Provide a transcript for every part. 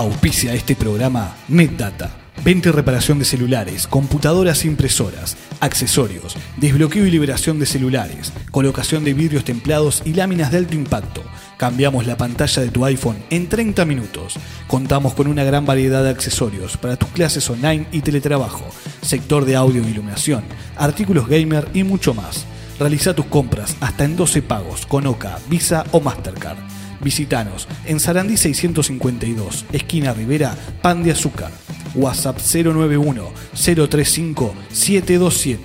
Auspicia este programa NetData. Venta y reparación de celulares, computadoras e impresoras, accesorios, desbloqueo y liberación de celulares, colocación de vidrios templados y láminas de alto impacto. Cambiamos la pantalla de tu iPhone en 30 minutos. Contamos con una gran variedad de accesorios para tus clases online y teletrabajo, sector de audio e iluminación, artículos gamer y mucho más. Realiza tus compras hasta en 12 pagos con OCA, Visa o Mastercard. Visítanos en Sarandí 652, esquina Rivera, Pan de Azúcar. WhatsApp 091-035-727.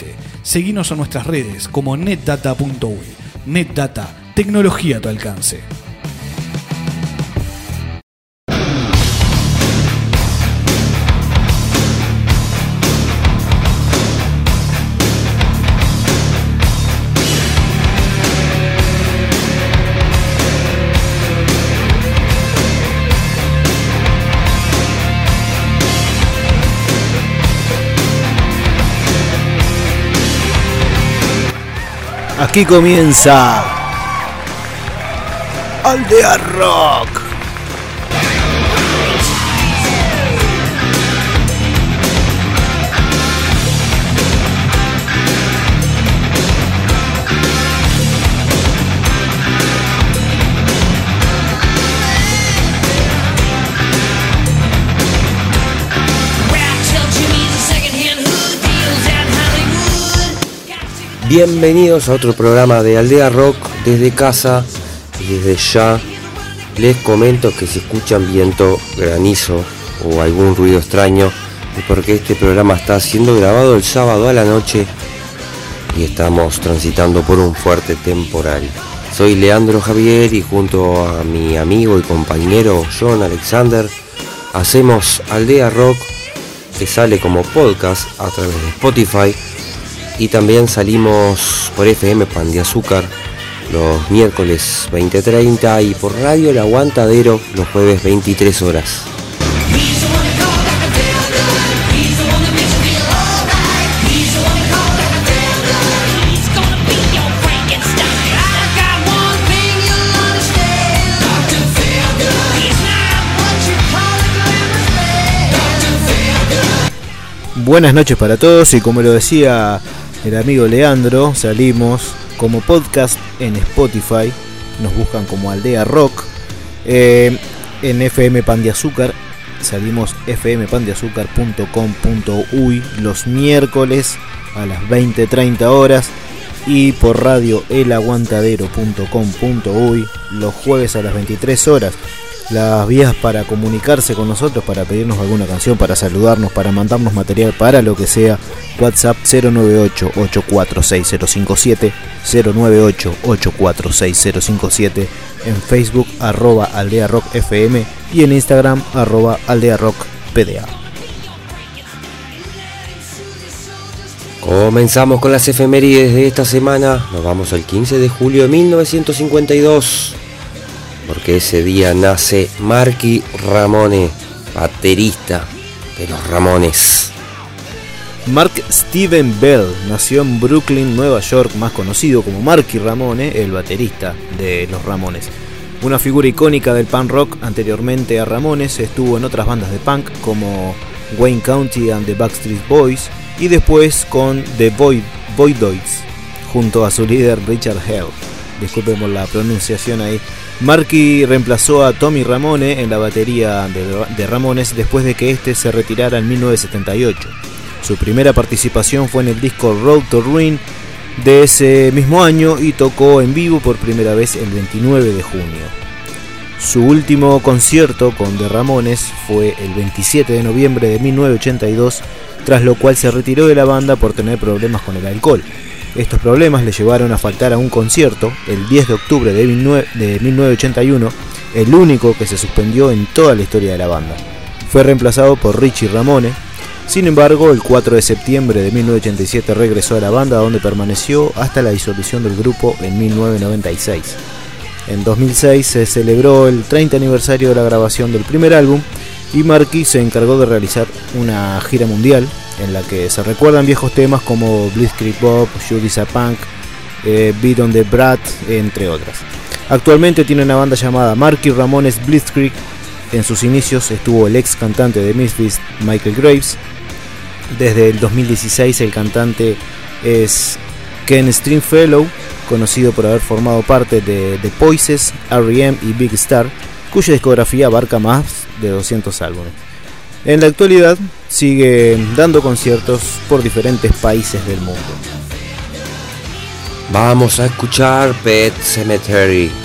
Seguinos en nuestras redes como netdata.uy. NetData, tecnología a tu alcance. Aquí comienza Aldea Rock. Bienvenidos a otro programa de Aldea Rock desde casa y desde ya les comento que si escuchan viento, granizo o algún ruido extraño es porque este programa está siendo grabado el sábado a la noche y estamos transitando por un fuerte temporal. Soy Leandro Javier y junto a mi amigo y compañero John Alexander hacemos Aldea Rock que sale como podcast a través de Spotify y también salimos por FM Pan de Azúcar los miércoles 20.30 y por Radio El Aguantadero los jueves 23 horas. Buenas noches para todos y como lo decía el amigo Leandro, salimos como podcast en Spotify, nos buscan como Aldea Rock, eh, en FM Pan de Azúcar, salimos fmpandeazúcar.com.uy los miércoles a las 20.30 horas y por radio elaguantadero.com.uy los jueves a las 23 horas las vías para comunicarse con nosotros, para pedirnos alguna canción, para saludarnos, para mandarnos material, para lo que sea. WhatsApp 098-846057, 098-846057, en Facebook arroba Aldea Rock FM y en Instagram arroba Aldea Rock. Comenzamos con las efemérides de esta semana, nos vamos al 15 de julio de 1952 porque ese día nace Marky Ramone, baterista de los Ramones. Mark Steven Bell nació en Brooklyn, Nueva York, más conocido como Marky Ramone, el baterista de los Ramones. Una figura icónica del punk rock anteriormente a Ramones, estuvo en otras bandas de punk como Wayne County and the Backstreet Boys y después con The Void Voidoids junto a su líder Richard Hell. Disculpen por la pronunciación ahí. Marky reemplazó a Tommy Ramone en la batería de, Ramones después de que este se retirara en 1978. Su primera participación fue en el disco Road to Ruin de ese mismo año y tocó en vivo por primera vez el 29 de junio. Su último concierto con The Ramones fue el 27 de noviembre de 1982, tras lo cual se retiró de la banda por tener problemas con el alcohol. Estos problemas le llevaron a faltar a un concierto el 10 de octubre de 1981, el único que se suspendió en toda la historia de la banda. Fue reemplazado por Richie Ramone. Sin embargo, el 4 de septiembre de 1987 regresó a la banda donde permaneció hasta la disolución del grupo en 1996. En 2006 se celebró el 30 aniversario de la grabación del primer álbum y Marky se encargó de realizar una gira mundial en la que se recuerdan viejos temas como Blitzkrieg Bob, Judy's a Punk, eh, Beat on the Brat, entre otras. Actualmente tiene una banda llamada Marky Ramones Blitzkrieg En sus inicios estuvo el ex cantante de Misfits, Michael Graves. Desde el 2016 el cantante es Ken Stringfellow, conocido por haber formado parte de The Poises, R.E.M. y Big Star, cuya discografía abarca más de 200 álbumes. En la actualidad sigue dando conciertos por diferentes países del mundo. Vamos a escuchar Pet Cemetery.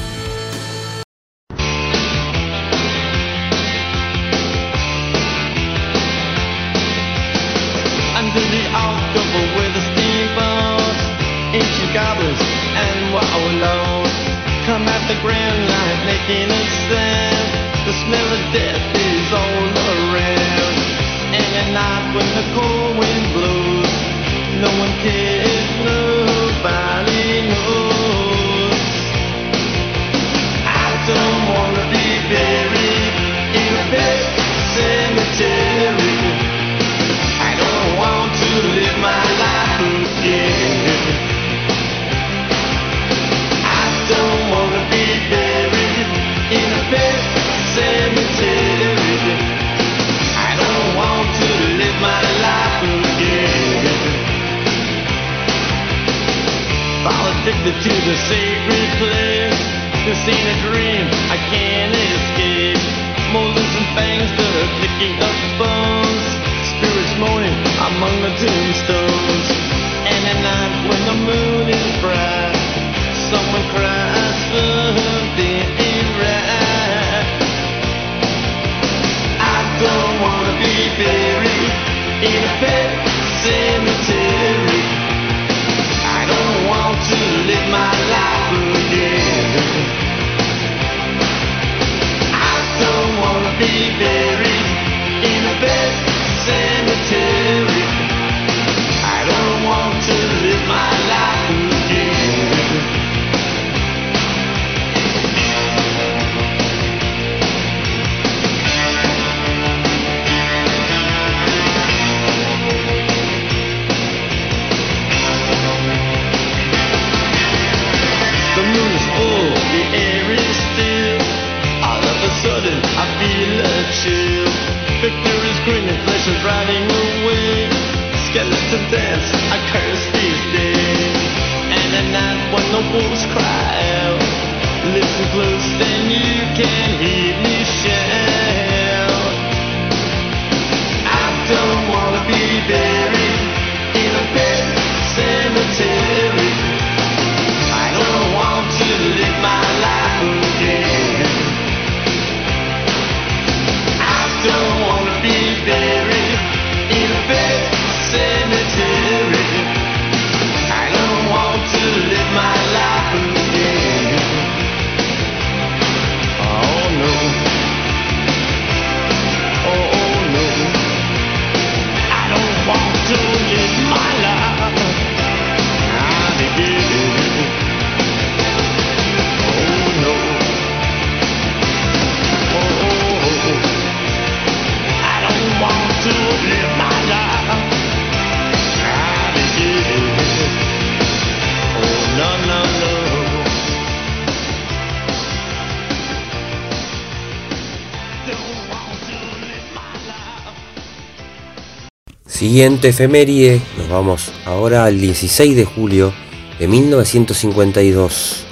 Siguiente efeméride, nos vamos ahora al 16 de julio de 1952.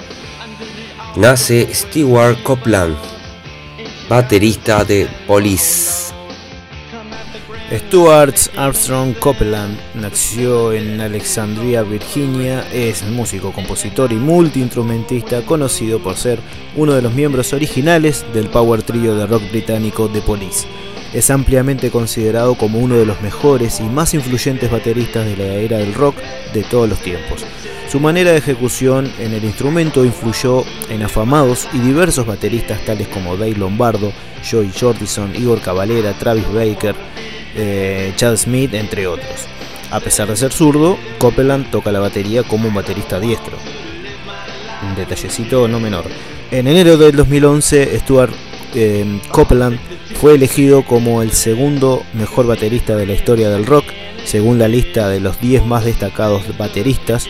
Nace Stewart Copeland, baterista de Police. Stuart Armstrong Copeland nació en Alexandria, Virginia, es músico, compositor y multiinstrumentista conocido por ser uno de los miembros originales del power trio de rock británico The Police es ampliamente considerado como uno de los mejores y más influyentes bateristas de la era del rock de todos los tiempos. Su manera de ejecución en el instrumento influyó en afamados y diversos bateristas tales como Dave Lombardo, Joey Jordison, Igor Cavalera, Travis Baker, eh, Chad Smith, entre otros. A pesar de ser zurdo, Copeland toca la batería como un baterista diestro. Un detallecito no menor. En enero del 2011, Stuart eh, Copeland fue elegido como el segundo mejor baterista de la historia del rock, según la lista de los 10 más destacados bateristas,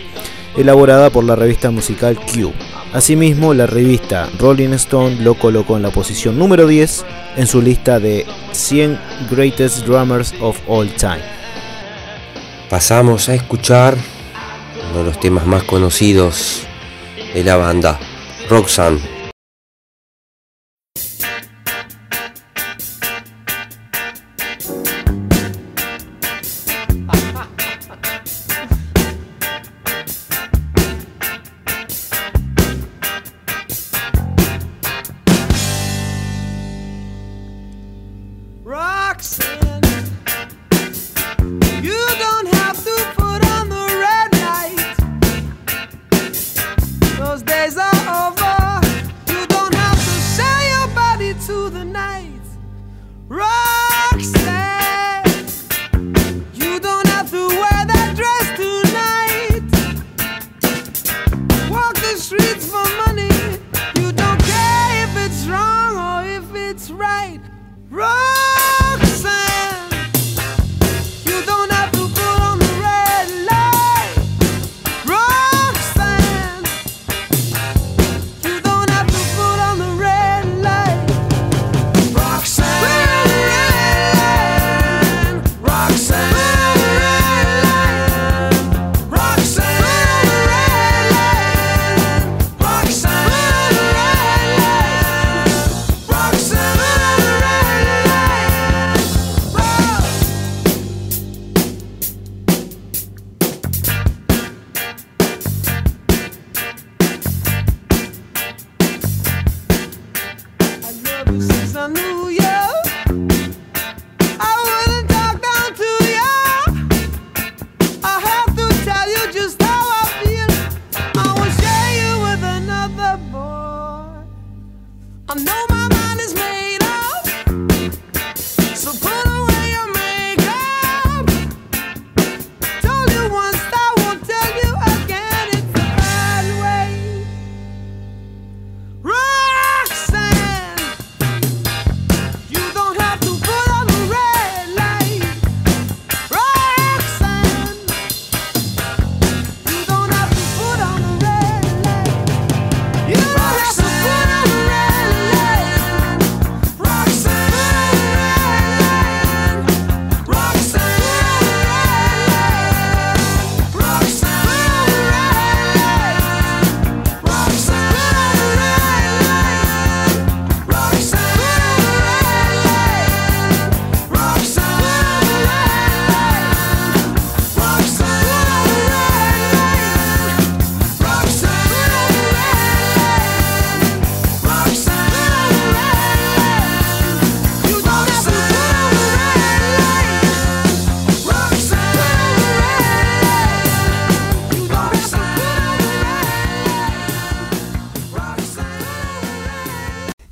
elaborada por la revista musical Q. Asimismo, la revista Rolling Stone lo colocó en la posición número 10 en su lista de 100 Greatest Drummers of All Time. Pasamos a escuchar uno de los temas más conocidos de la banda, Roxanne.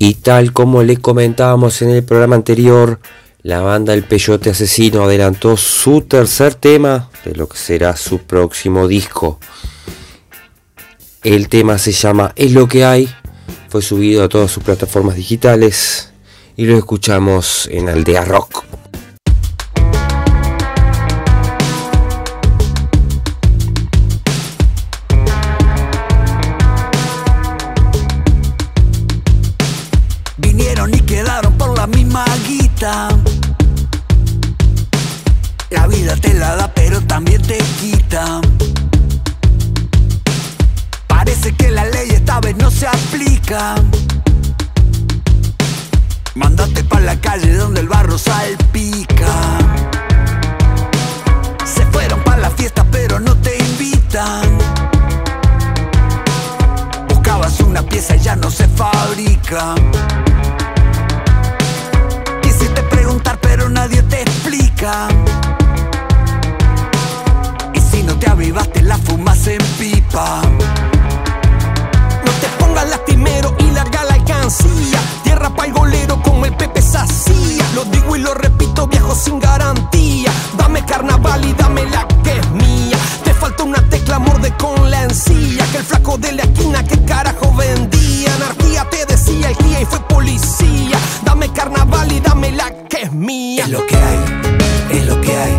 Y tal como le comentábamos en el programa anterior, la banda El Peyote Asesino adelantó su tercer tema de lo que será su próximo disco. El tema se llama Es lo que hay, fue subido a todas sus plataformas digitales y lo escuchamos en Aldea Rock. Salpica. Se fueron pa' la fiesta, pero no te invitan. Buscabas una pieza y ya no se fabrica. pero nadie te explica. Y si no te avivaste, la fumas en pipa. No te pongas lastimero y alcancía. Tierra para el golero como el Pepe Sacía. Lo digo y lo repito, viejo sin garantía. Dame carnaval y dame la que es mía. Te falta una tecla, morde con la encía. Que el flaco de la esquina, que carajo vendía. Anarquía te decía el guía y fue policía. Dame carnaval y dame la que es mía. Es lo que hay, es lo que hay,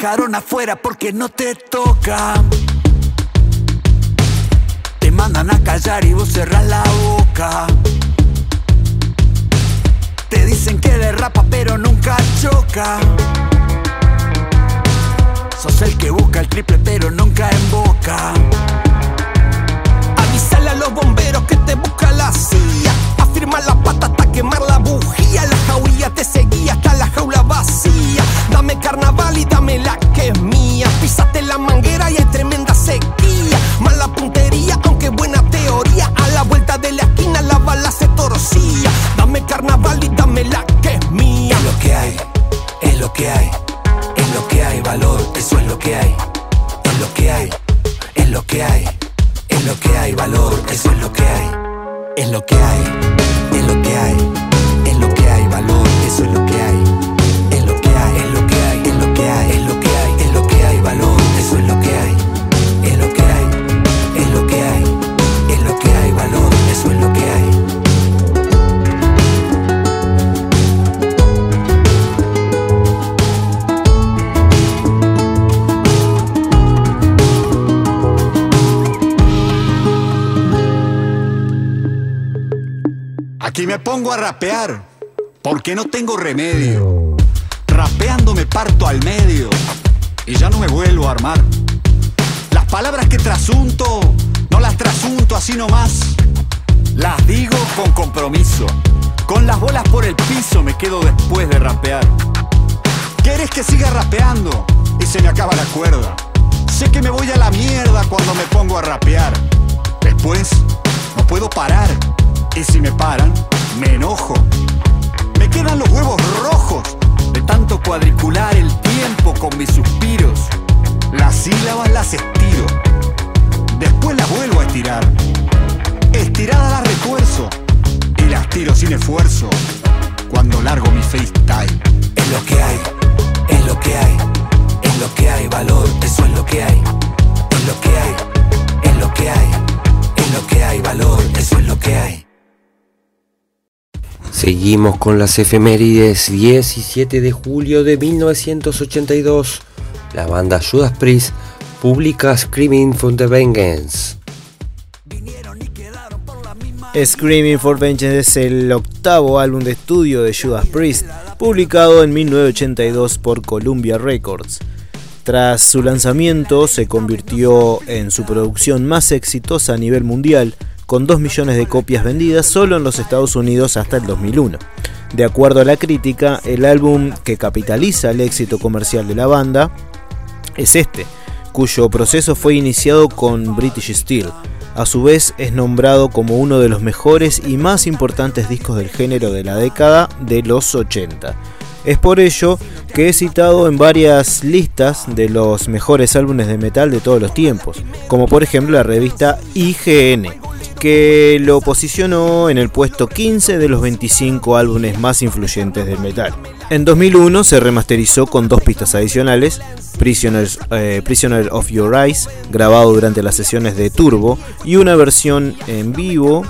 dejaron afuera porque no te toca. Te mandan a callar y vos cerrás la boca. Te dicen que derrapa pero nunca choca. Sos el que busca el triple pero nunca en boca. Avísale a los bomberos que te busca la CIA. Afirma la pata hasta quemar la bujía. La jauría te seguía hasta la jaula vacía. Y dame la que es mía. Písate la manguera y hay tremenda sequía. Mala puntería, aunque buena teoría. A la vuelta de la esquina la bala se torcía. Dame carnaval y dame la que es mía. Es lo que hay, es lo que hay. Es lo que hay, valor, eso es lo que hay. Es lo que hay, es lo que hay. Es lo que hay, valor, eso es lo que hay. Es lo que hay, es lo que hay. Aquí me pongo a rapear, porque no tengo remedio. Rapeando me parto al medio y ya no me vuelvo a armar. Las palabras que trasunto, no las trasunto así nomás. Las digo con compromiso. Con las bolas por el piso me quedo después de rapear. ¿Quieres que siga rapeando? Y se me acaba la cuerda. Sé que me voy a la mierda cuando me pongo a rapear. Después, no puedo parar. Y si me paran, me enojo. Me quedan los huevos rojos de tanto cuadricular el tiempo con mis suspiros. Las sílabas las estiro. Después las vuelvo a estirar. Estiradas las refuerzo. Y las tiro sin esfuerzo. Cuando largo mi FaceTime. Es lo que hay, es lo que hay, es lo que hay, valor, eso es lo que hay. Es lo que hay, es lo que hay, es lo que hay, valor, eso es lo que hay. Seguimos con las efemérides 17 de julio de 1982. La banda Judas Priest publica Screaming for the Vengeance. Screaming for Vengeance es el octavo álbum de estudio de Judas Priest, publicado en 1982 por Columbia Records. Tras su lanzamiento se convirtió en su producción más exitosa a nivel mundial, con 2 millones de copias vendidas solo en los Estados Unidos hasta el 2001. De acuerdo a la crítica, el álbum que capitaliza el éxito comercial de la banda es este, cuyo proceso fue iniciado con British Steel. A su vez es nombrado como uno de los mejores y más importantes discos del género de la década de los 80. Es por ello que he citado en varias listas de los mejores álbumes de metal de todos los tiempos, como por ejemplo la revista IGN, que lo posicionó en el puesto 15 de los 25 álbumes más influyentes del metal. En 2001 se remasterizó con dos pistas adicionales, Prisoners, eh, Prisoner of Your Eyes, grabado durante las sesiones de Turbo, y una versión en vivo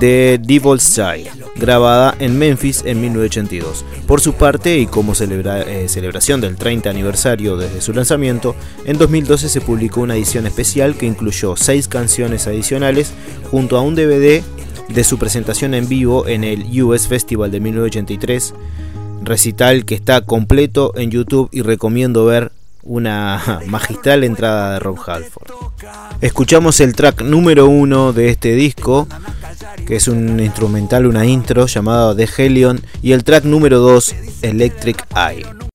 de Devil's Child, grabada en Memphis en 1982. Por su parte, y como eh, celebración del 30 aniversario desde su lanzamiento, en 2012 se publicó una edición especial que incluyó 6 canciones adicionales junto a un DVD de su presentación en vivo en el US Festival de 1983 recital que está completo en YouTube y recomiendo ver una magistral entrada de Rob Halford. Escuchamos el track número uno de este disco, que es un instrumental, una intro llamada The Helion, y el track número 2, Electric Eye.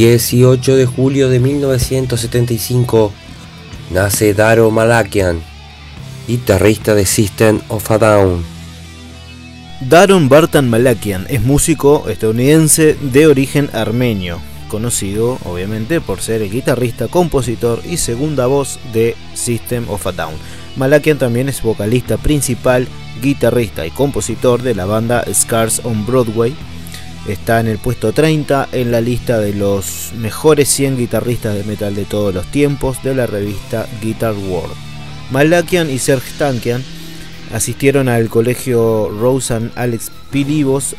18 de julio de 1975 nace Daro Malakian, guitarrista de System of a Down. Daron Bartan Malakian es músico estadounidense de origen armenio, conocido obviamente por ser el guitarrista, compositor y segunda voz de System of a Down. Malakian también es vocalista principal, guitarrista y compositor de la banda Scars on Broadway. Está en el puesto 30 en la lista de los mejores 100 guitarristas de metal de todos los tiempos de la revista Guitar World. Malakian y Serge Tankian asistieron al colegio Rose and Alex Pilibos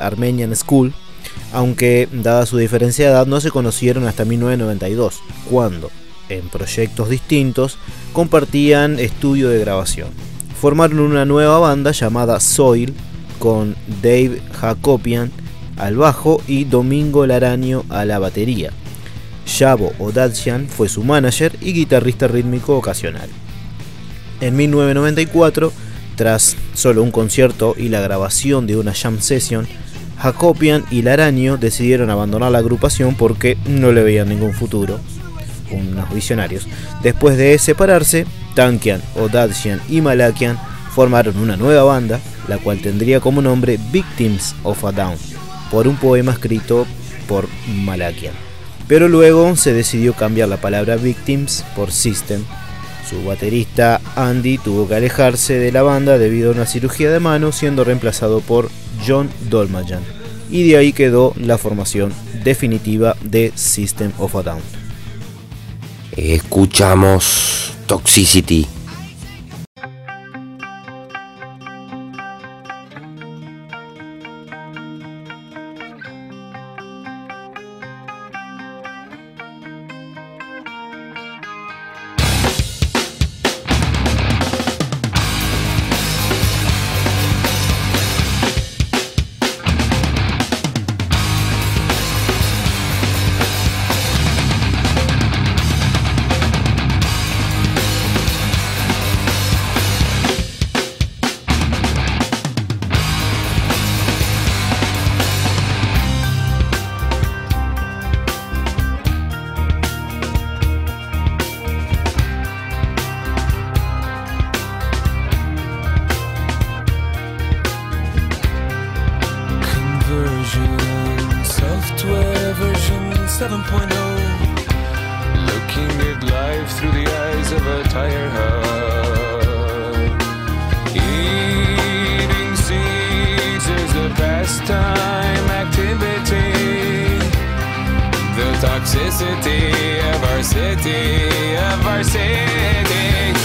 Armenian School, aunque dada su diferencia de edad no se conocieron hasta 1992, cuando, en proyectos distintos, compartían estudio de grabación. Formaron una nueva banda llamada Soil con Dave Jacobian al bajo y Domingo Laraño a la batería. Yabo Odadshian fue su manager y guitarrista rítmico ocasional. En 1994, tras solo un concierto y la grabación de una jam session, Jacobian y Laraño decidieron abandonar la agrupación porque no le veían ningún futuro, unos visionarios. Después de separarse, Tankian, Odadshian y Malakian formaron una nueva banda, la cual tendría como nombre Victims of a Down, por un poema escrito por Malakian. Pero luego se decidió cambiar la palabra Victims por System. Su baterista Andy tuvo que alejarse de la banda debido a una cirugía de mano, siendo reemplazado por John Dolmayan. Y de ahí quedó la formación definitiva de System of a Down. Escuchamos Toxicity. Tire hub. Eating seeds is a pastime activity. The toxicity of our city, of our city.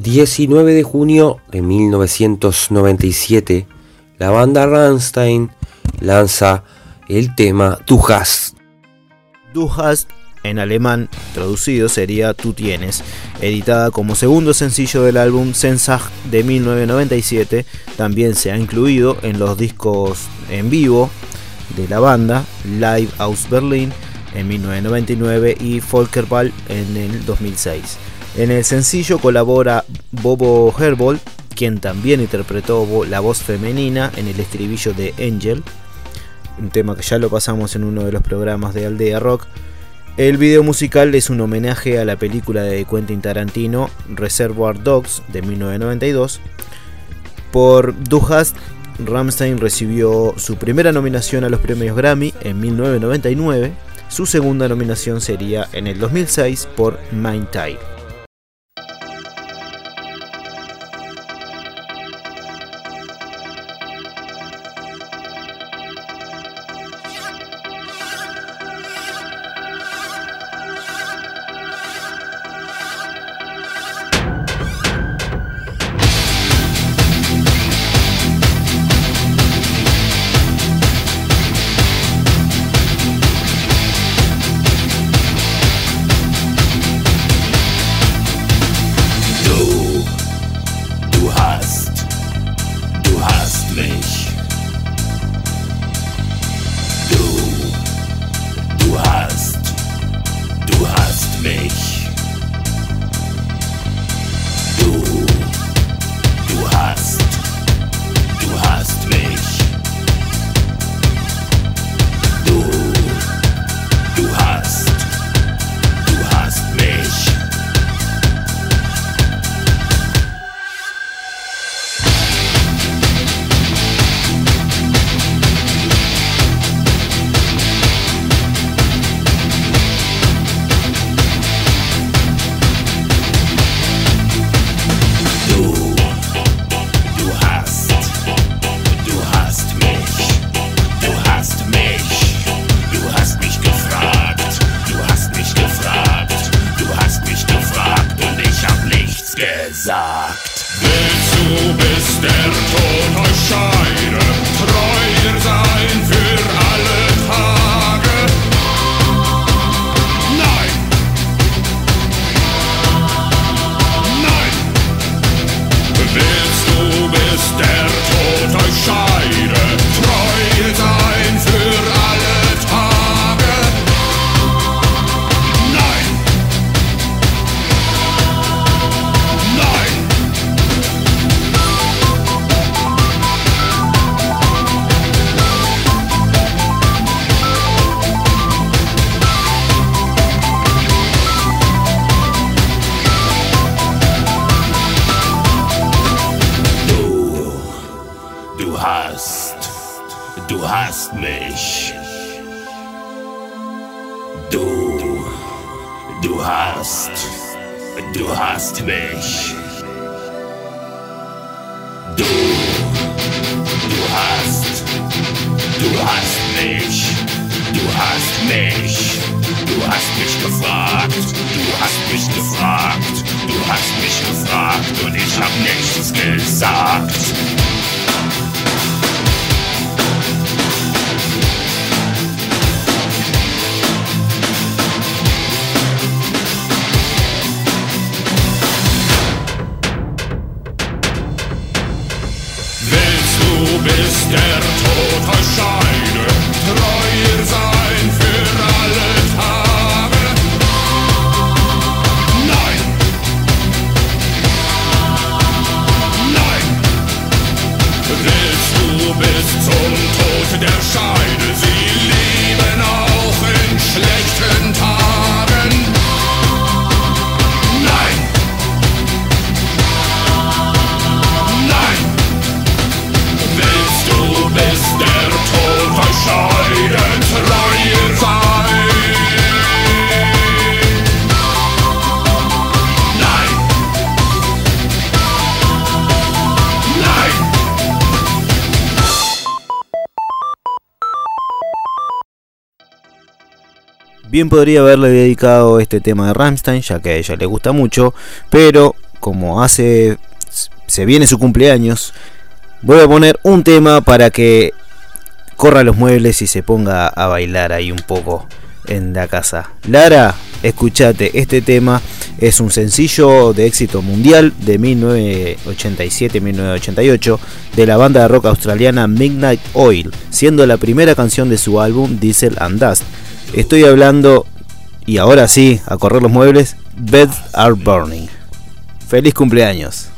19 de junio de 1997, la banda Rammstein lanza el tema Du hast. Du hast, en alemán traducido sería Tú tienes, editada como segundo sencillo del álbum Sensach de 1997, también se ha incluido en los discos en vivo de la banda Live aus Berlin en 1999 y Volkerball en el 2006. En el sencillo colabora Bobo Herbold, quien también interpretó la voz femenina en el estribillo de Angel, un tema que ya lo pasamos en uno de los programas de Aldea Rock. El video musical es un homenaje a la película de Quentin Tarantino Reservoir Dogs de 1992. Por Du hast, Rammstein recibió su primera nominación a los premios Grammy en 1999. Su segunda nominación sería en el 2006 por Mind Tide. Podría haberle dedicado este tema de Rammstein, ya que a ella le gusta mucho, pero como hace se viene su cumpleaños, voy a poner un tema para que corra los muebles y se ponga a bailar ahí un poco en la casa. Lara, escúchate, este tema es un sencillo de éxito mundial de 1987-1988 de la banda de rock australiana Midnight Oil, siendo la primera canción de su álbum Diesel and Dust Estoy hablando, y ahora sí, a correr los muebles, Beds Are Burning. Feliz cumpleaños.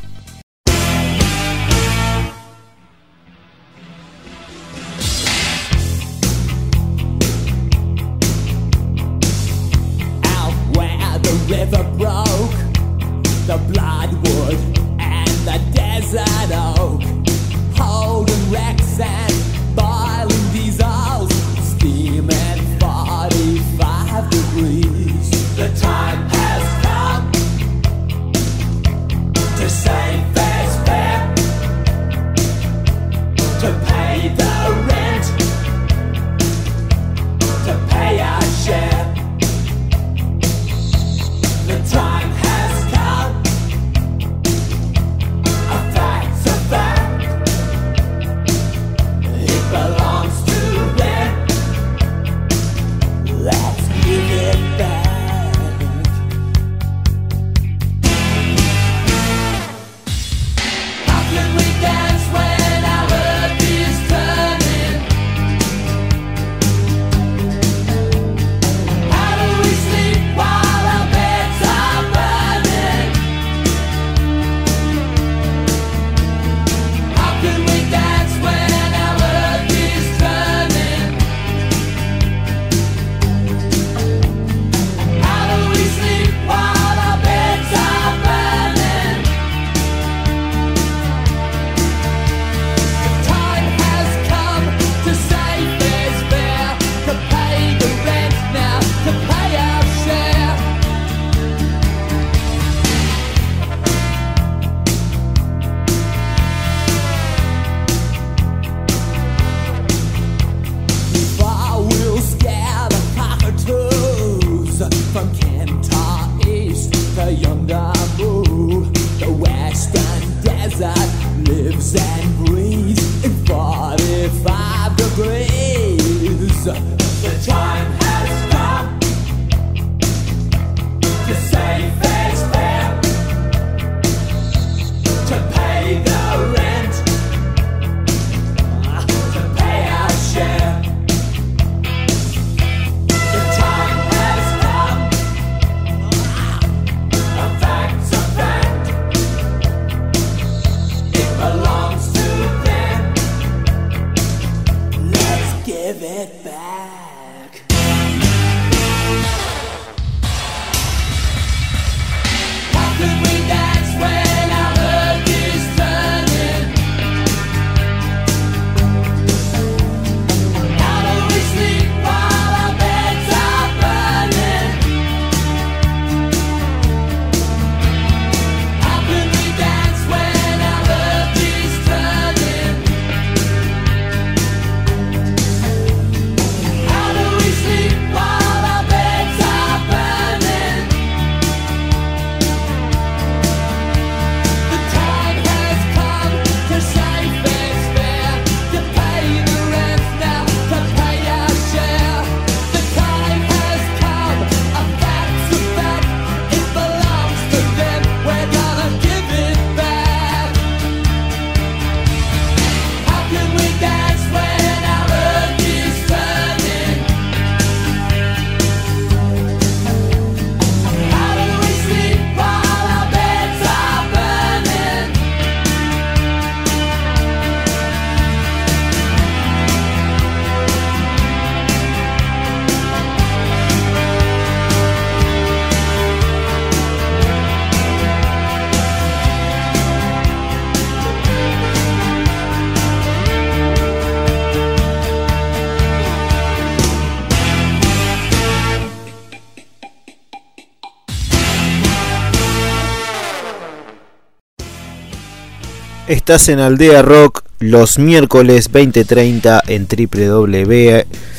Estás en Aldea Rock los miércoles 20.30 en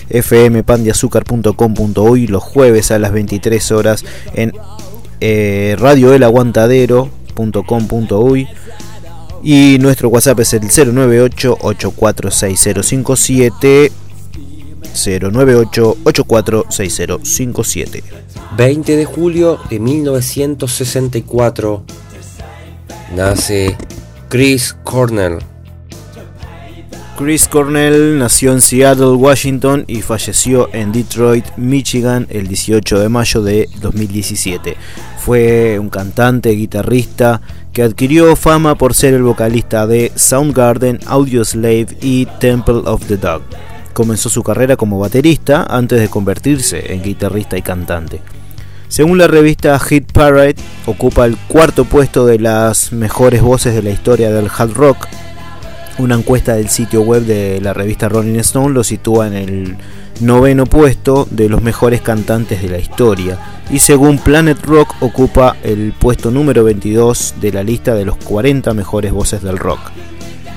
www.fmpandiazúcar.com.uy, los jueves a las 23 horas en eh, radioelaguantadero.com.uy y. Nuestro WhatsApp es el 098-846057 098-846057 20 de julio de 1964 nace Chris Cornell. Chris Cornell nació en Seattle, Washington y falleció en Detroit, Michigan el 18 de mayo de 2017. Fue un cantante, guitarrista que adquirió fama por ser el vocalista de Soundgarden, Audioslave y Temple of the Dog. Comenzó su carrera como baterista antes de convertirse en guitarrista y cantante. Según la revista Hit Parade, ocupa el cuarto puesto de las mejores voces de la historia del hard rock. Una encuesta del sitio web de la revista Rolling Stone lo sitúa en el noveno puesto de los mejores cantantes de la historia. Y según Planet Rock ocupa el puesto número 22 de la lista de los 40 mejores voces del rock.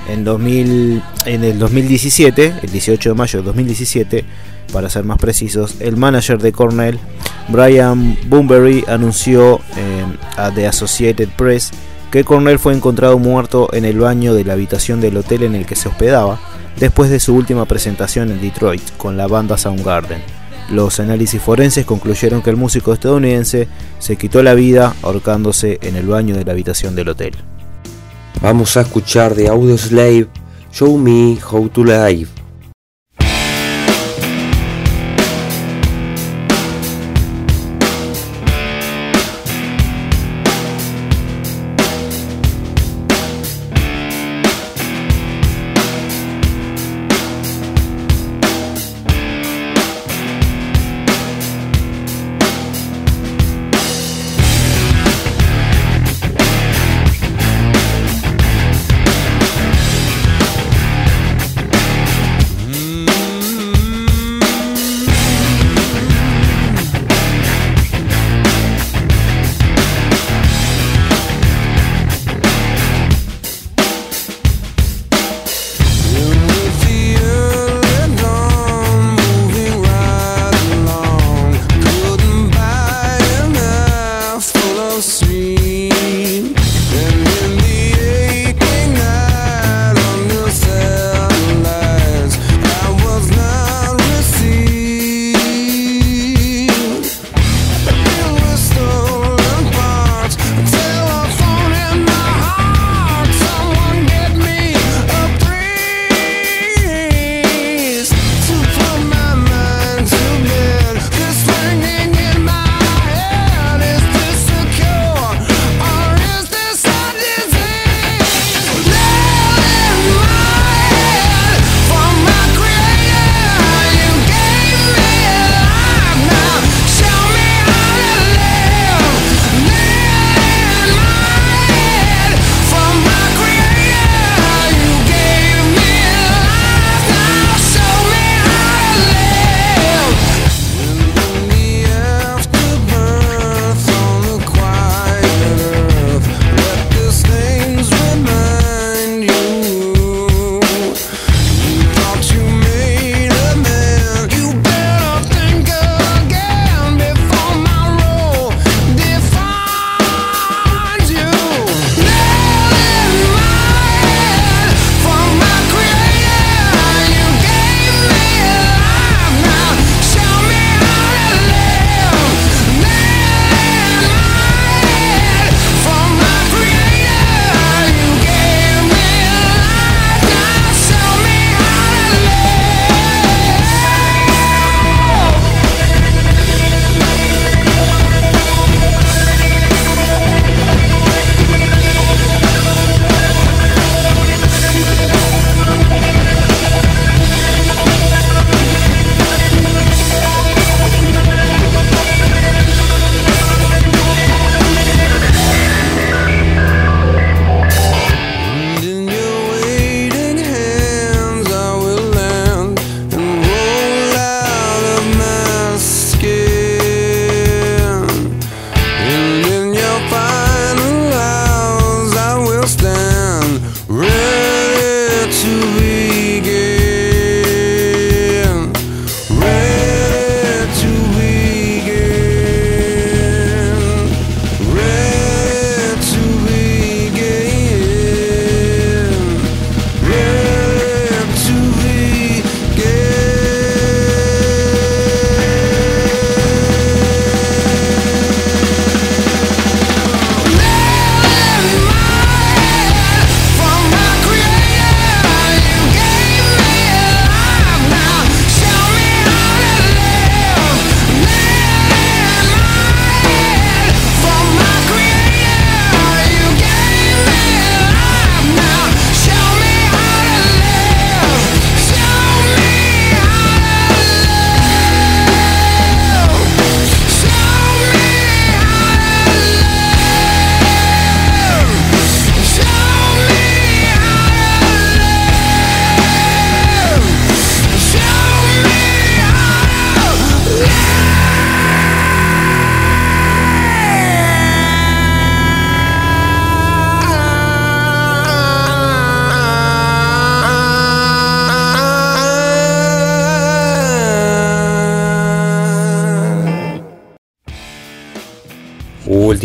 En, 2000, en el 2017, el 18 de mayo de 2017, para ser más precisos, el manager de Cornell, Brian Boomberry, anunció eh, a The Associated Press que Cornell fue encontrado muerto en el baño de la habitación del hotel en el que se hospedaba después de su última presentación en Detroit con la banda Soundgarden. Los análisis forenses concluyeron que el músico estadounidense se quitó la vida ahorcándose en el baño de la habitación del hotel. Vamos a escuchar de Audioslave Show Me How to Live.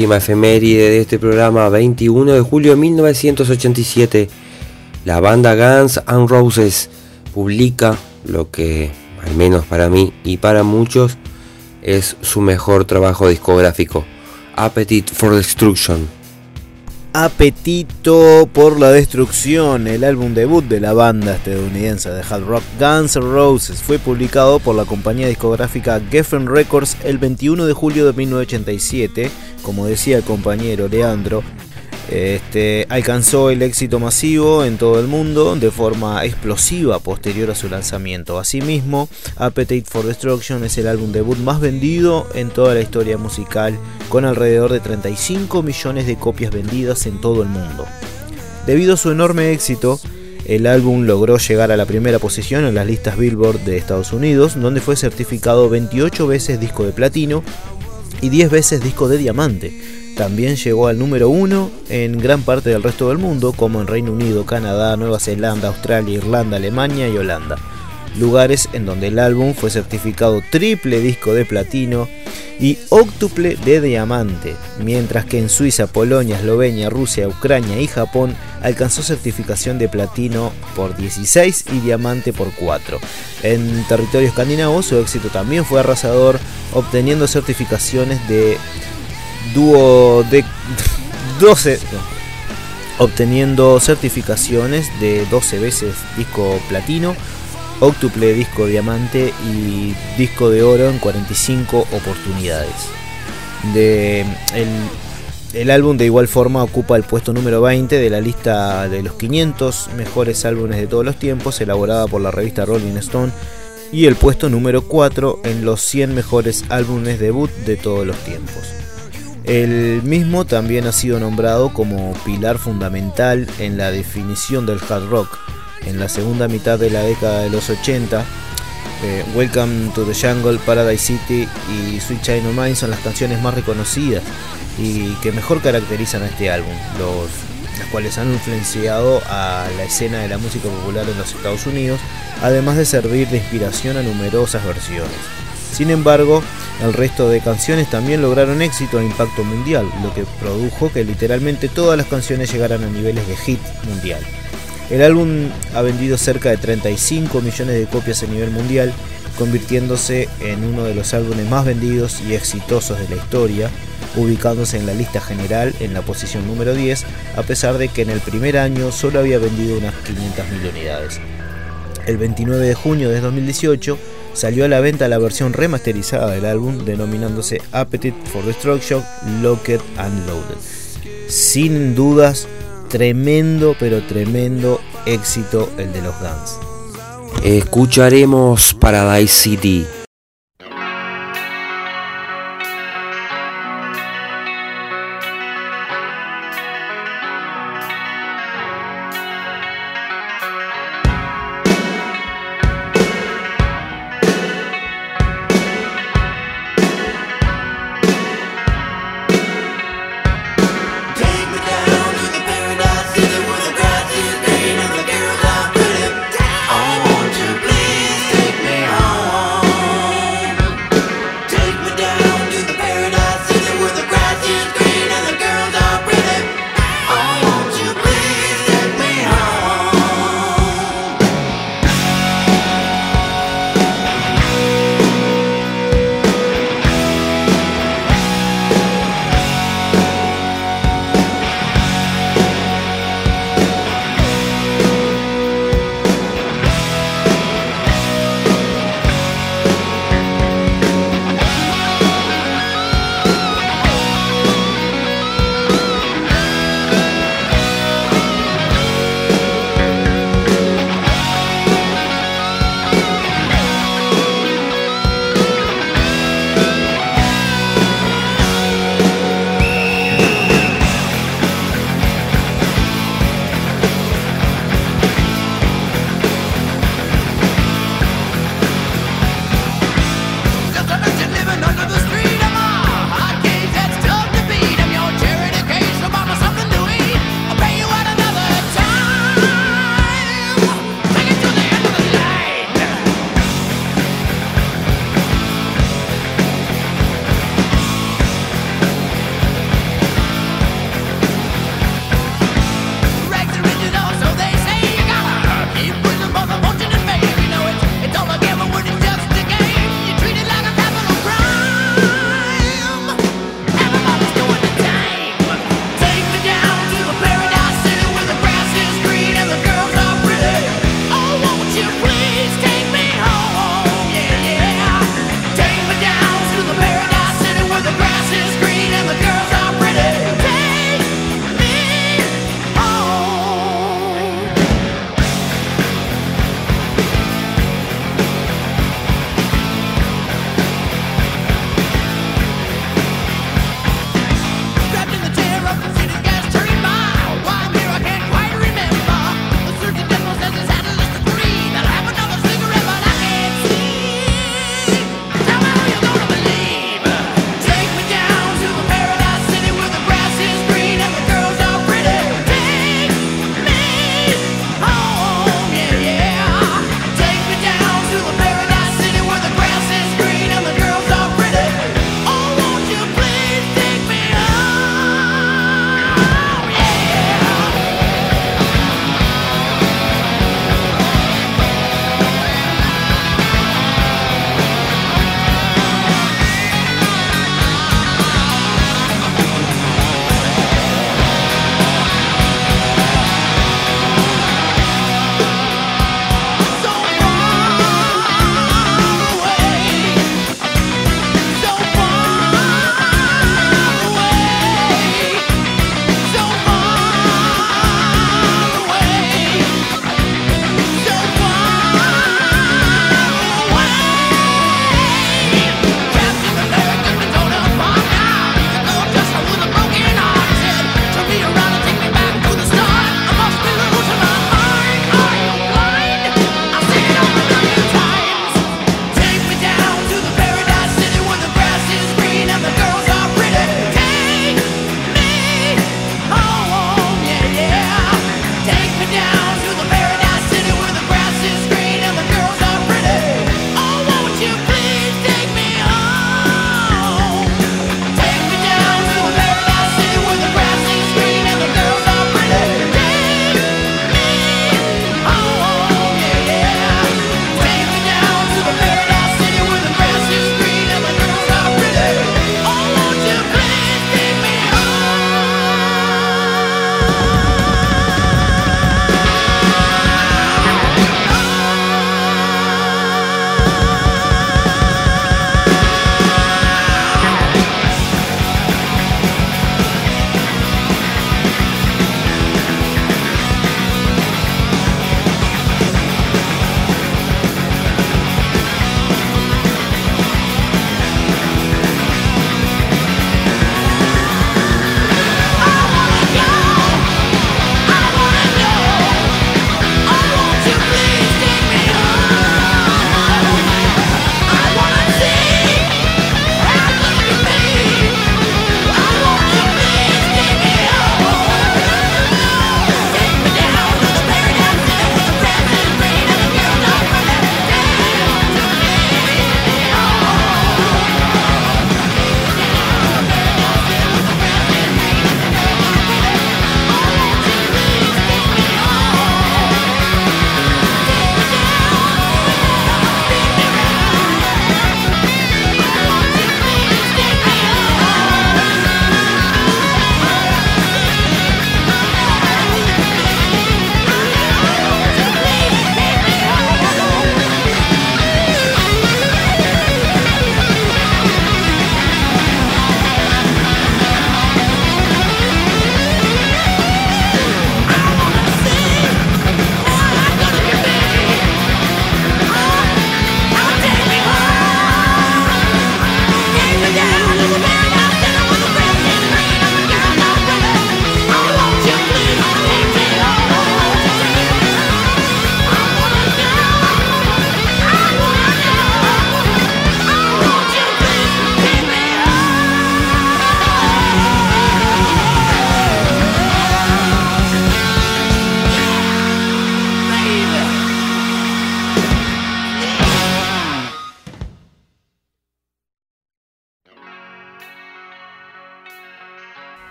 Última efeméride de este programa, 21 de julio de 1987. La banda Guns N' Roses publica lo que, al menos para mí y para muchos, es su mejor trabajo discográfico, Appetite for Destruction. Apetito por la Destrucción, el álbum debut de la banda estadounidense de hard rock Guns N' Roses, fue publicado por la compañía discográfica Geffen Records el 21 de julio de 1987. Como decía el compañero Leandro, este, alcanzó el éxito masivo en todo el mundo de forma explosiva posterior a su lanzamiento. Asimismo, Appetite for Destruction es el álbum debut más vendido en toda la historia musical, con alrededor de 35 millones de copias vendidas en todo el mundo. Debido a su enorme éxito, el álbum logró llegar a la primera posición en las listas Billboard de Estados Unidos, donde fue certificado 28 veces disco de platino y 10 veces disco de diamante. También llegó al número 1 en gran parte del resto del mundo, como en Reino Unido, Canadá, Nueva Zelanda, Australia, Irlanda, Alemania y Holanda. Lugares en donde el álbum fue certificado triple disco de platino y octuple de diamante, mientras que en Suiza, Polonia, Eslovenia, Rusia, Ucrania y Japón alcanzó certificación de platino por 16 y diamante por 4. En territorio escandinavo su éxito también fue arrasador, obteniendo certificaciones de dúo de 12 no, obteniendo certificaciones de 12 veces disco platino, octuple disco diamante y disco de oro en 45 oportunidades. De, el, el álbum de igual forma ocupa el puesto número 20 de la lista de los 500 mejores álbumes de todos los tiempos elaborada por la revista Rolling Stone y el puesto número 4 en los 100 mejores álbumes debut de todos los tiempos. El mismo también ha sido nombrado como pilar fundamental en la definición del hard rock. En la segunda mitad de la década de los 80, eh, Welcome to the Jungle, Paradise City y Sweet Child O' Mine son las canciones más reconocidas y que mejor caracterizan a este álbum, las cuales han influenciado a la escena de la música popular en los Estados Unidos, además de servir de inspiración a numerosas versiones. Sin embargo, el resto de canciones también lograron éxito e impacto mundial, lo que produjo que literalmente todas las canciones llegaran a niveles de hit mundial. El álbum ha vendido cerca de 35 millones de copias a nivel mundial, convirtiéndose en uno de los álbumes más vendidos y exitosos de la historia, ubicándose en la lista general en la posición número 10, a pesar de que en el primer año solo había vendido unas 500.000 unidades. El 29 de junio de 2018 salió a la venta la versión remasterizada del álbum denominándose Appetite for Destruction Locked and Loaded. Sin dudas, tremendo pero tremendo éxito el de los Guns. Escucharemos Paradise City.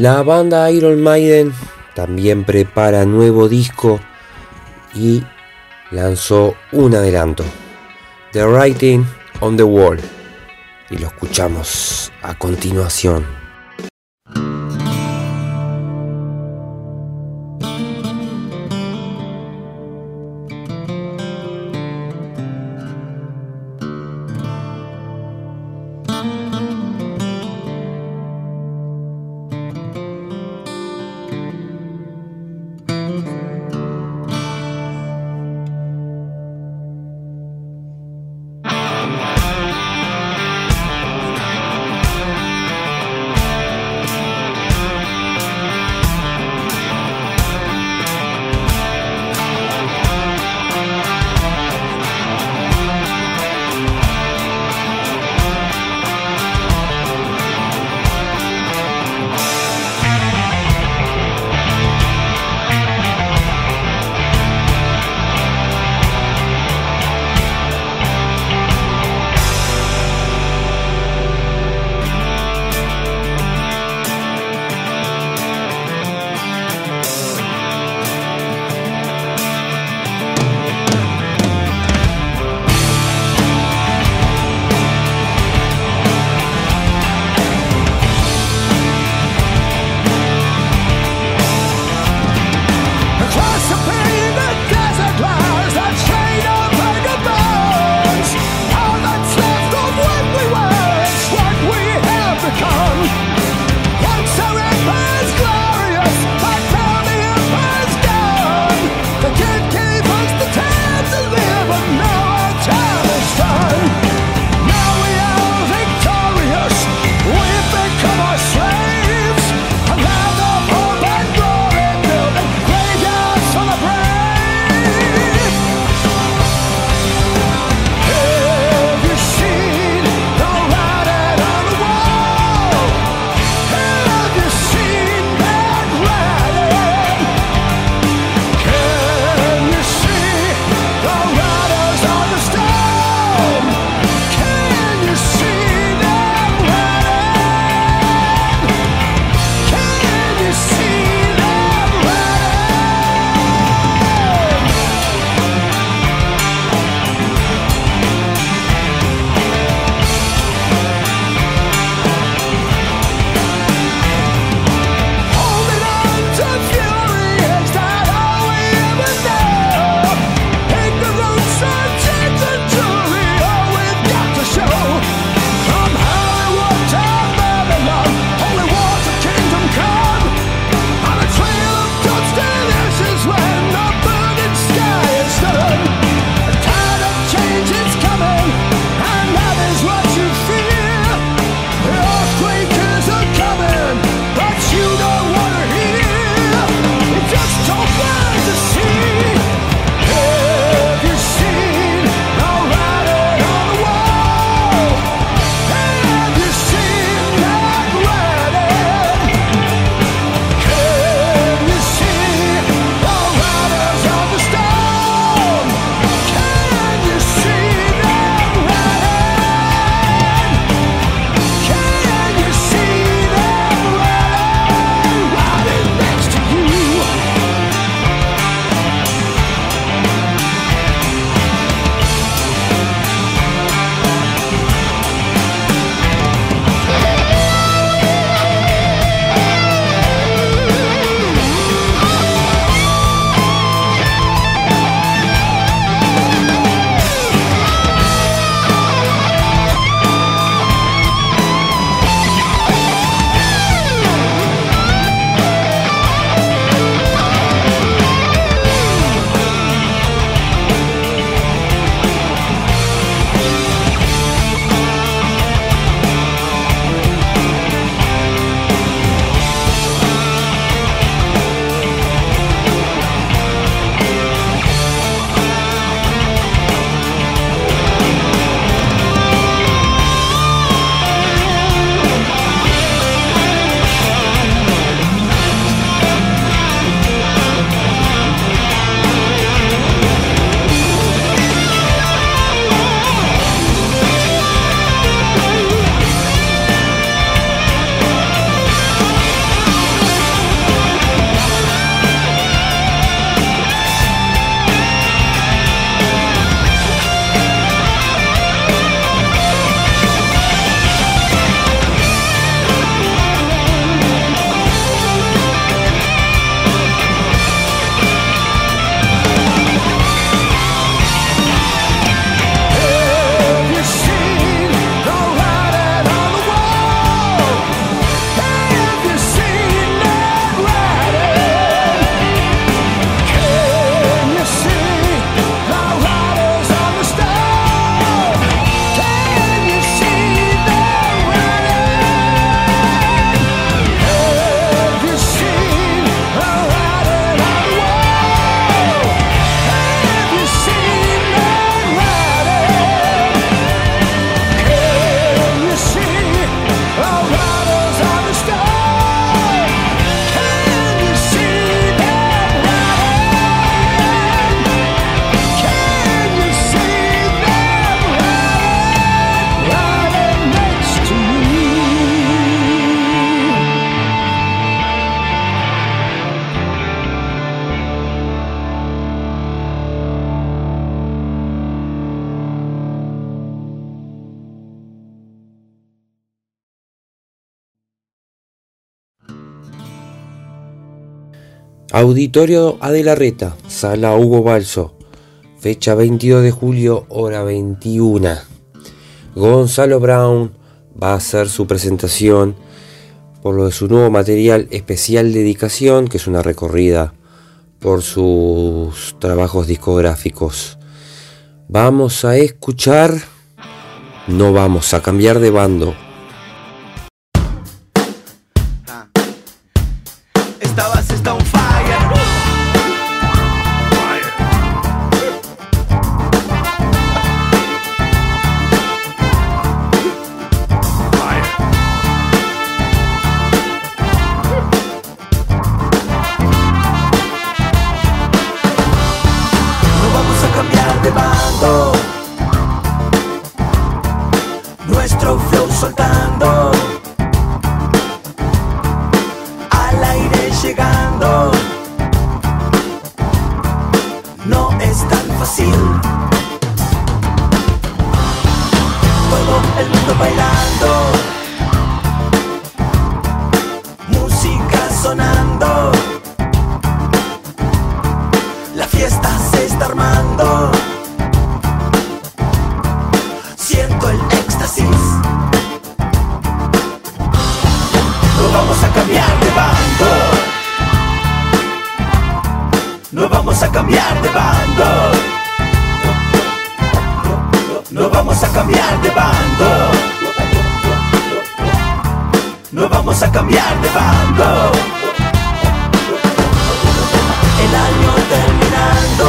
La banda Iron Maiden también prepara nuevo disco y lanzó un adelanto, The Writing on the Wall, y lo escuchamos a continuación. Auditorio Adelarreta, Sala Hugo Balso, fecha 22 de julio, hora 21. Gonzalo Brown va a hacer su presentación por lo de su nuevo material especial dedicación, que es una recorrida por sus trabajos discográficos. Vamos a escuchar, no vamos a cambiar de bando. Vamos a cambiar de bando. El año terminando.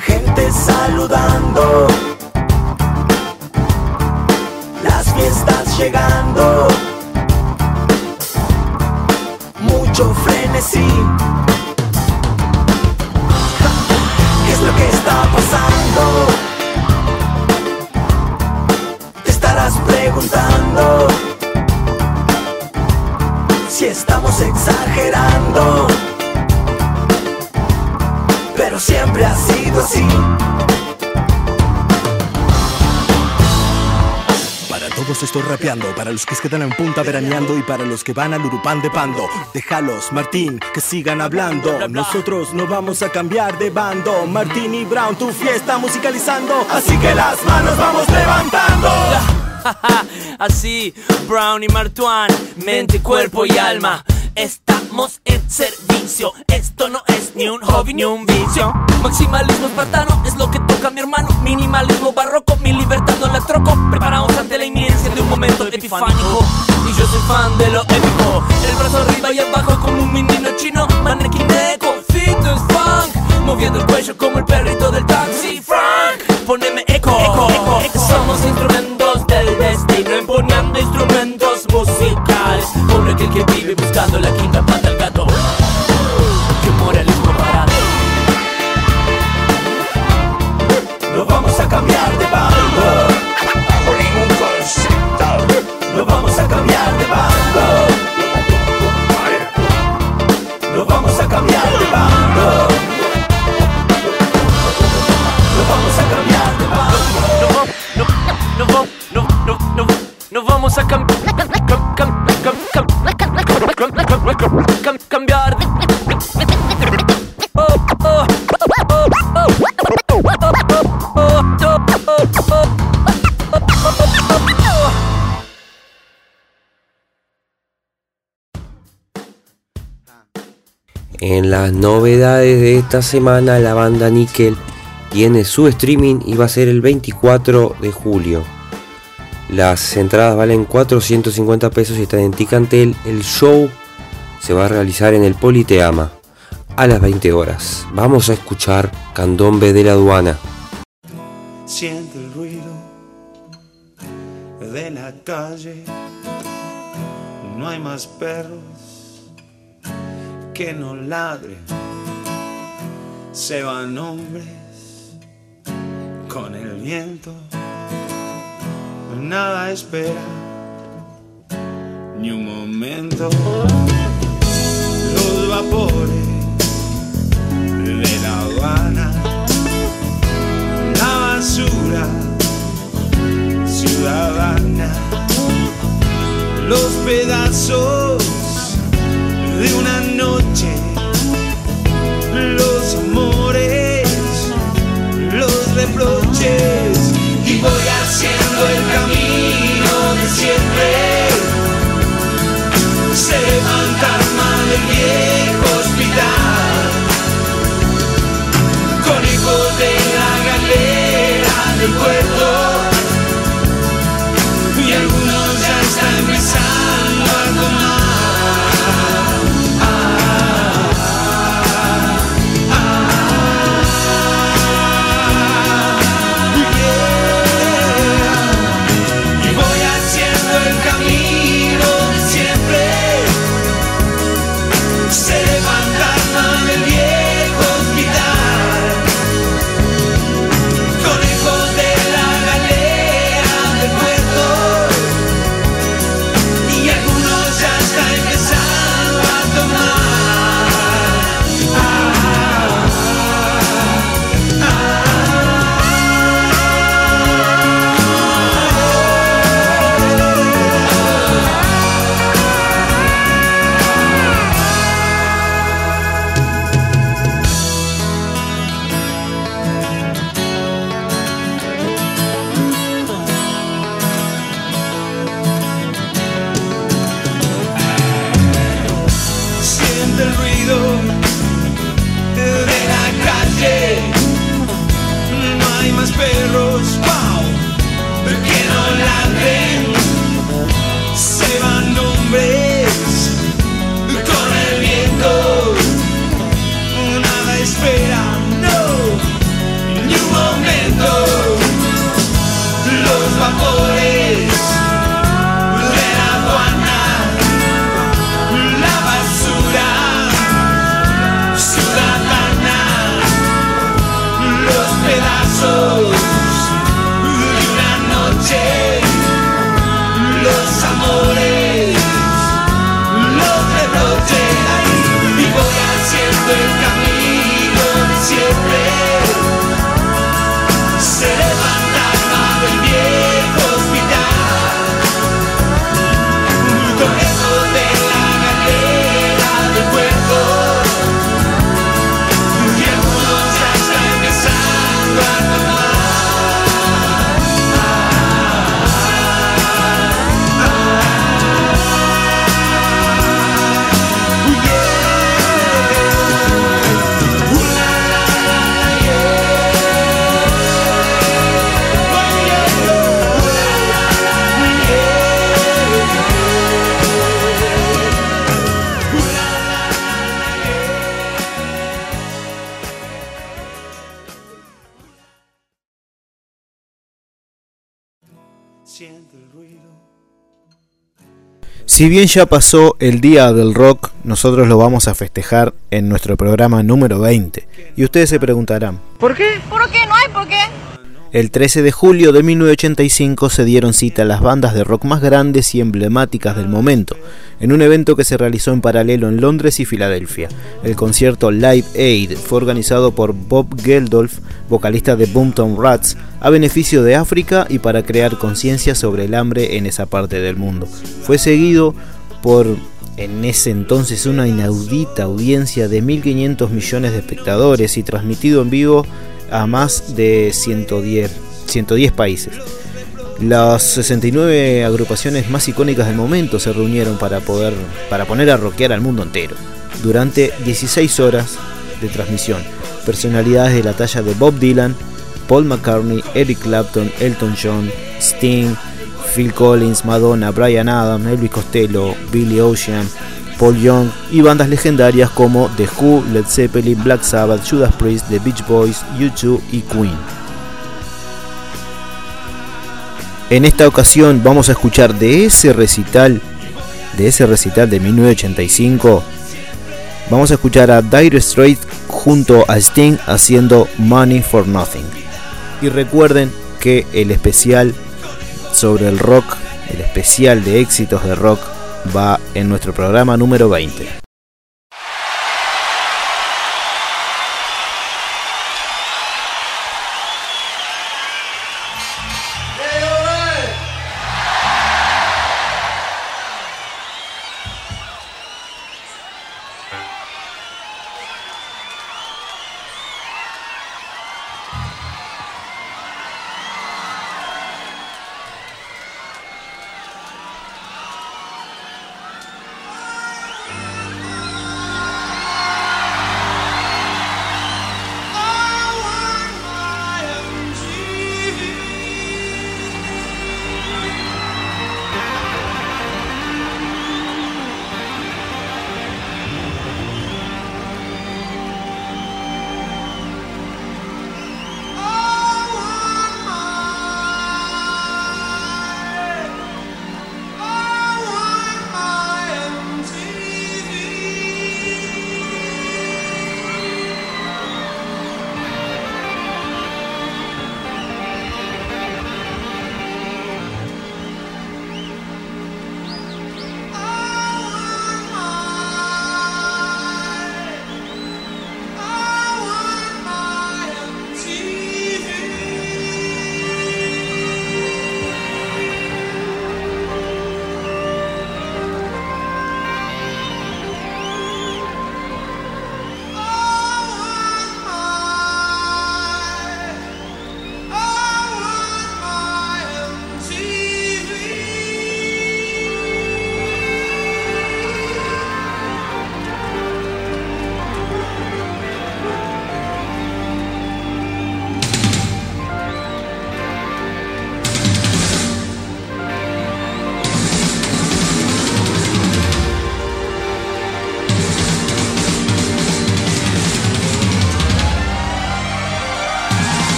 Gente saludando. Las fiestas llegando. Mucho frenesí. ¿Qué es lo que está pasando? Estamos exagerando. Pero siempre ha sido así. Para todos estoy rapeando, para los que se quedan en punta veraneando y para los que van al Urupán de Pando. Déjalos, Martín, que sigan hablando. Nosotros no vamos a cambiar de bando. Martín y Brown, tu fiesta musicalizando. Así que las manos vamos levantando. Así, Brown y Martuan, mente, cuerpo y alma. Estamos en servicio. Esto no es ni un hobby ni un vicio. Maximalismo espartano es lo que toca mi hermano. Minimalismo barroco, mi libertad no la troco. Preparaos ante la inminencia de un momento epifánico. Y yo soy fan de lo épico. El brazo arriba y abajo como un menino chino. Manequineco, fitness funk. Moviendo el cuello como el perrito del taxi. Frank, poneme aquel que vive buscando la quinta pata al gato. Que moralismo parado. No vamos a cambiar de bando. Bajo ningún concepto. No vamos a cambiar de bando. No vamos a cambiar de bando. No vamos a cambiar de bando. No, va- no, no, no, no vamos a cam- En las novedades de esta semana, la banda Nickel tiene su streaming y va a ser el 24 de julio. Las entradas valen 450 pesos y están en Ticantel. El show se va a realizar en el Politeama a las 20 horas. Vamos a escuchar Candombe de la Aduana. Siente el ruido de la calle. No hay más perros que no ladren. Se van hombres con el viento. Nada espera ni un momento. Los vapores de La Habana la basura ciudadana, los pedazos y voy haciendo el camino de siempre. Se levanta mal el viejo. Si bien ya pasó el Día del Rock, nosotros lo vamos a festejar en nuestro programa número 20. Y ustedes se preguntarán, ¿Por qué? ¿Por qué? No hay por qué. El 13 de julio de 1985 se dieron cita las bandas de rock más grandes y emblemáticas del momento, en un evento que se realizó en paralelo en Londres y Filadelfia. El concierto Live Aid fue organizado por Bob Geldof, vocalista de Boomtown Rats, a beneficio de África y para crear conciencia sobre el hambre en esa parte del mundo. Fue seguido por en ese entonces una inaudita audiencia de 1.500 millones de espectadores y transmitido en vivo a más de 110, 110 países. Las 69 agrupaciones más icónicas del momento se reunieron para poder para poner a rockear al mundo entero durante 16 horas de transmisión. Personalidades de la talla de Bob Dylan, Paul McCartney, Eric Clapton, Elton John, Sting, Phil Collins, Madonna, Brian Adams, Elvis Costello, Billy Ocean, Paul Young y bandas legendarias como The Who, Led Zeppelin, Black Sabbath, Judas Priest, The Beach Boys, U2 y Queen. En esta ocasión vamos a escuchar de ese recital, de ese recital de 1985, vamos a escuchar a Dire Straits junto a Sting haciendo Money for Nothing. Y recuerden que el especial sobre el rock, el especial de éxitos de rock, va en nuestro programa número 20.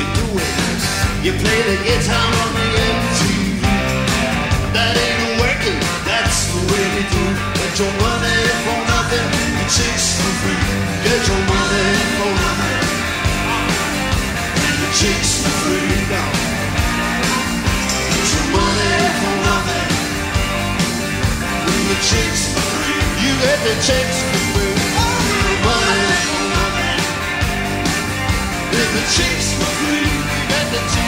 You do it. You play the guitar on the MTV. That ain't working. That's the way you do. Get your money for nothing. You chicks for free. Get your money for nothing. You chicks for free now. Get your money for nothing. The chicks for free. You get the chicks for free. Money for nothing. The chicks for the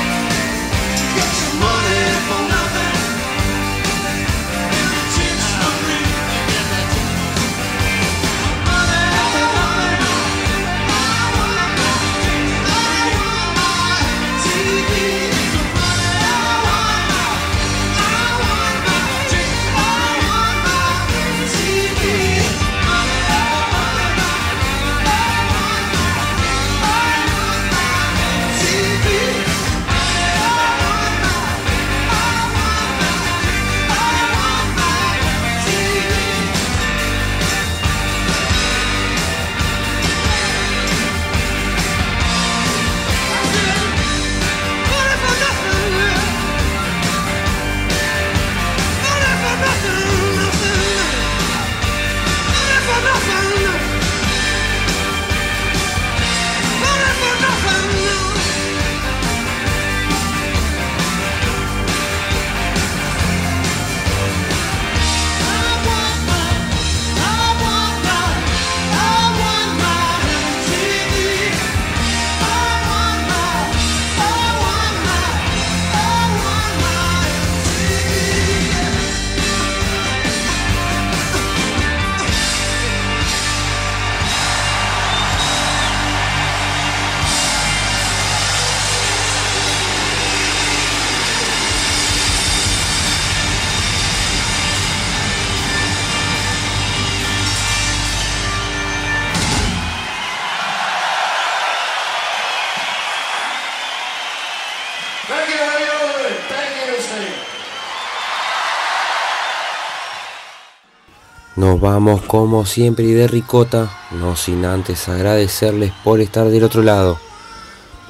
Nos vamos como siempre y de ricota, no sin antes agradecerles por estar del otro lado.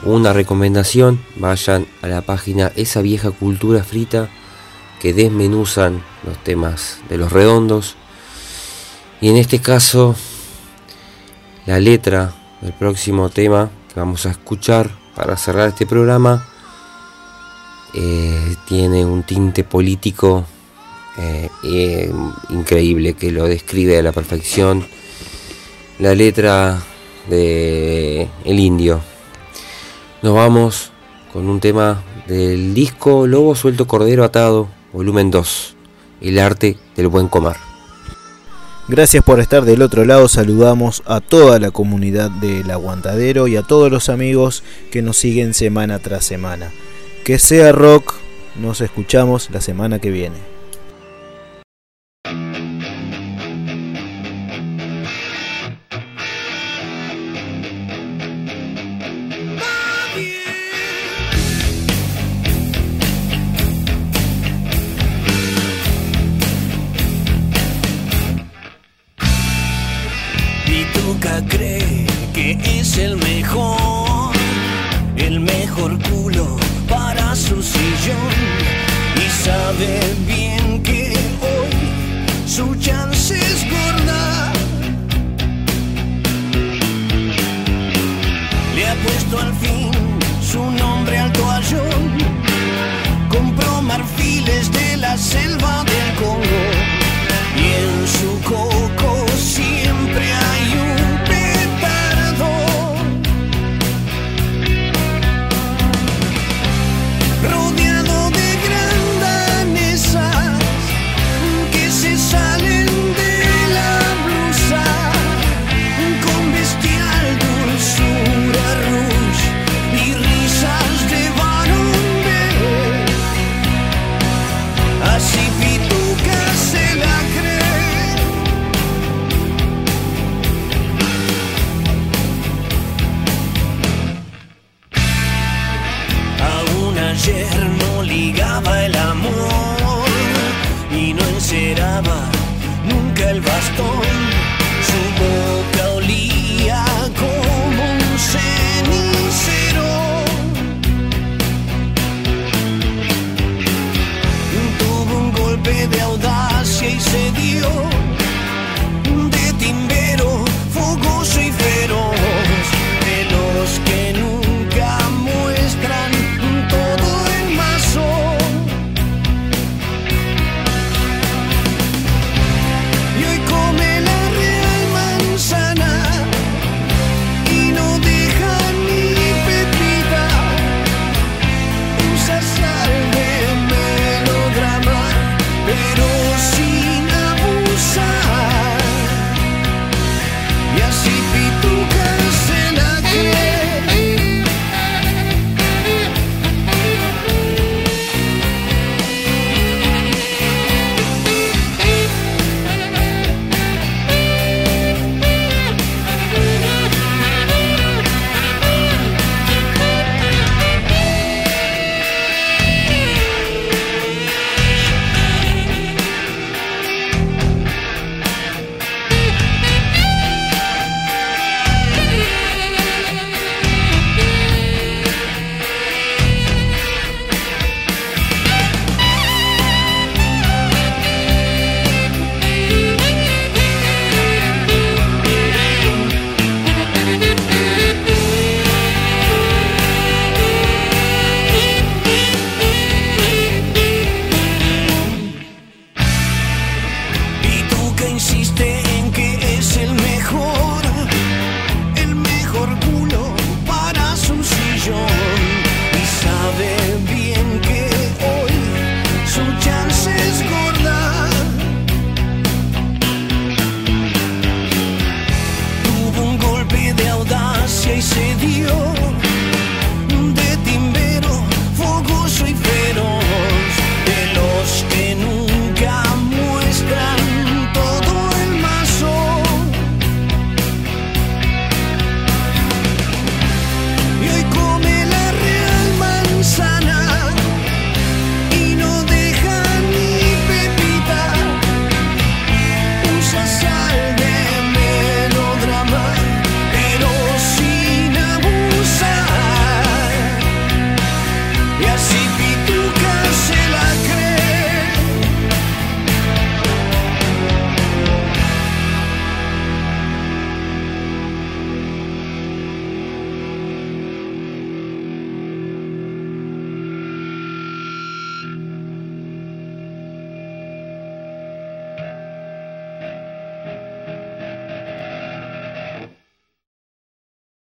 Una recomendación, vayan a la página Esa vieja cultura frita que desmenuzan los temas de los redondos. Y en este caso, la letra del próximo tema que vamos a escuchar para cerrar este programa eh, tiene un tinte político eh, eh, increíble que lo describe a la perfección. La letra de El Indio. Nos vamos con un tema del disco Lobo Suelto Cordero Atado, volumen 2. El arte del buen comer. Gracias por estar del otro lado, saludamos a toda la comunidad del Aguantadero y a todos los amigos que nos siguen semana tras semana. Que sea rock, nos escuchamos la semana que viene.